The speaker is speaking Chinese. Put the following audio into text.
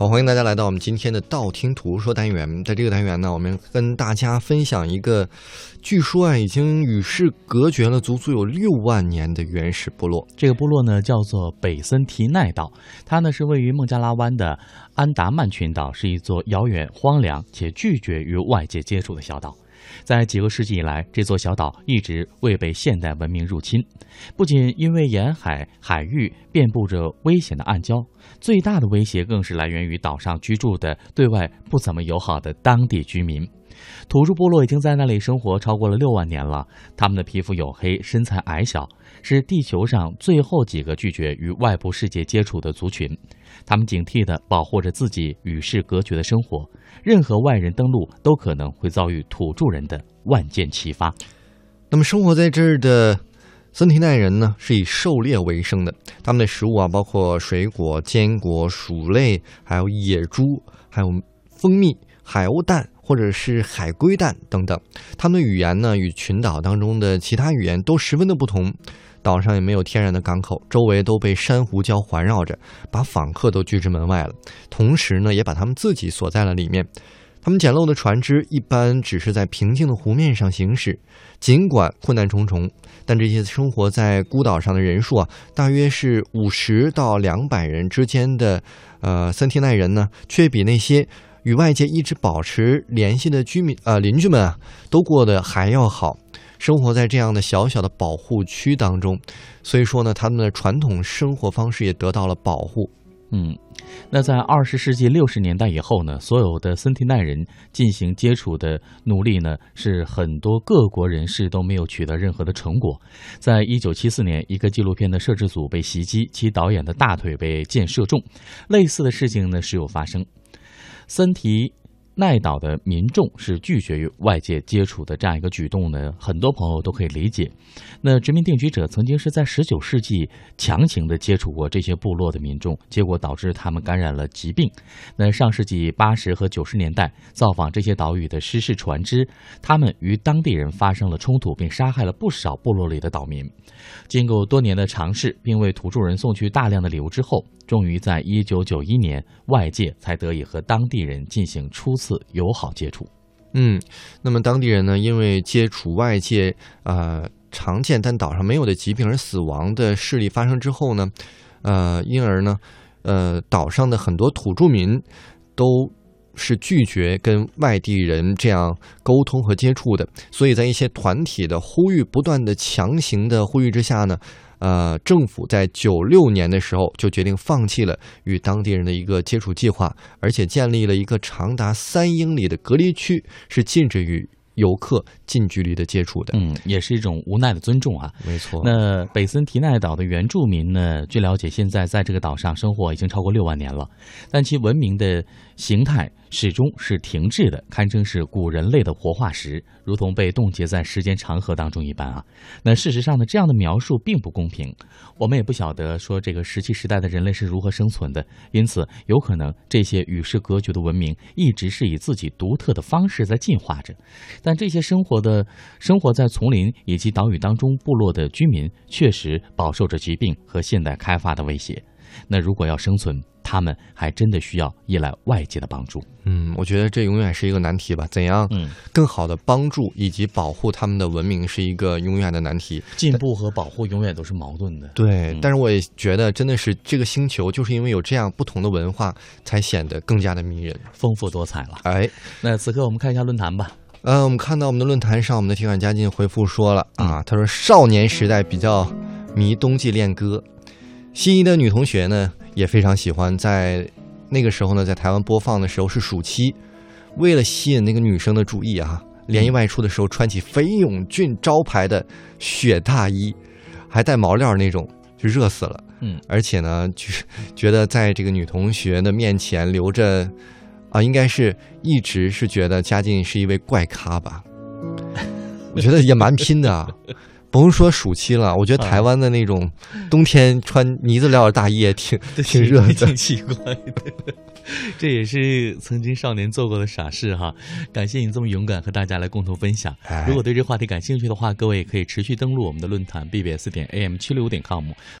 好，欢迎大家来到我们今天的道听途说单元。在这个单元呢，我们跟大家分享一个，据说啊，已经与世隔绝了足足有六万年的原始部落。这个部落呢，叫做北森提奈岛，它呢是位于孟加拉湾的安达曼群岛，是一座遥远、荒凉且拒绝与外界接触的小岛。在几个世纪以来，这座小岛一直未被现代文明入侵。不仅因为沿海海域遍布着危险的暗礁，最大的威胁更是来源于岛上居住的对外不怎么友好的当地居民。土著部落已经在那里生活超过了六万年了。他们的皮肤黝黑，身材矮小，是地球上最后几个拒绝与外部世界接触的族群。他们警惕地保护着自己与世隔绝的生活。任何外人登陆都可能会遭遇土著人的万箭齐发。那么生活在这儿的森提奈人呢，是以狩猎为生的。他们的食物啊，包括水果、坚果、薯类，还有野猪，还有蜂蜜、海鸥蛋或者是海龟蛋等等。他们的语言呢，与群岛当中的其他语言都十分的不同。岛上也没有天然的港口，周围都被珊瑚礁环绕着，把访客都拒之门外了。同时呢，也把他们自己锁在了里面。他们简陋的船只一般只是在平静的湖面上行驶，尽管困难重重，但这些生活在孤岛上的人数啊，大约是五十到两百人之间的，呃，森提奈人呢，却比那些与外界一直保持联系的居民呃邻居们啊，都过得还要好。生活在这样的小小的保护区当中，所以说呢，他们的传统生活方式也得到了保护。嗯，那在二十世纪六十年代以后呢，所有的森提奈人进行接触的努力呢，是很多各国人士都没有取得任何的成果。在一九七四年，一个纪录片的摄制组被袭击，其导演的大腿被箭射中。类似的事情呢，时有发生。森提。奈岛的民众是拒绝与外界接触的这样一个举动呢，很多朋友都可以理解。那殖民定居者曾经是在十九世纪强行的接触过这些部落的民众，结果导致他们感染了疾病。那上世纪八十和九十年代造访这些岛屿的失事船只，他们与当地人发生了冲突，并杀害了不少部落里的岛民。经过多年的尝试，并为土著人送去大量的礼物之后，终于在一九九一年，外界才得以和当地人进行初次。友好接触，嗯，那么当地人呢，因为接触外界呃常见但岛上没有的疾病而死亡的事例发生之后呢，呃，因而呢，呃，岛上的很多土著民都是拒绝跟外地人这样沟通和接触的，所以在一些团体的呼吁、不断的强行的呼吁之下呢。呃，政府在九六年的时候就决定放弃了与当地人的一个接触计划，而且建立了一个长达三英里的隔离区，是禁止与。游客近距离的接触的，嗯，也是一种无奈的尊重啊。没错。那北森提奈岛的原住民呢？据了解，现在在这个岛上生活已经超过六万年了，但其文明的形态始终是停滞的，堪称是古人类的活化石，如同被冻结在时间长河当中一般啊。那事实上呢，这样的描述并不公平。我们也不晓得说这个石器时代的人类是如何生存的，因此有可能这些与世隔绝的文明一直是以自己独特的方式在进化着。但这些生活的生活在丛林以及岛屿当中部落的居民，确实饱受着疾病和现代开发的威胁。那如果要生存，他们还真的需要依赖外界的帮助。嗯，我觉得这永远是一个难题吧。怎样更好的帮助以及保护他们的文明，是一个永远的难题。进步和保护永远都是矛盾的。对，但是我也觉得，真的是这个星球，就是因为有这样不同的文化，才显得更加的迷人、丰富多彩了。哎，那此刻我们看一下论坛吧。嗯，我们看到我们的论坛上，我们的铁杆嘉靖回复说了啊，他说少年时代比较迷冬季恋歌，心仪的女同学呢也非常喜欢，在那个时候呢，在台湾播放的时候是暑期，为了吸引那个女生的注意啊，连夜外出的时候穿起飞永俊招牌的雪大衣，还带毛料那种，就热死了。嗯，而且呢，就是觉得在这个女同学的面前留着。啊，应该是一直是觉得嘉靖是一位怪咖吧？我觉得也蛮拼的，不用说暑期了，我觉得台湾的那种冬天穿呢子料的大衣也挺 挺热的，挺奇怪的。这也是曾经少年做过的傻事哈。感谢你这么勇敢和大家来共同分享。如果对这话题感兴趣的话，各位也可以持续登录我们的论坛 bbs 点 am 七六五点 com。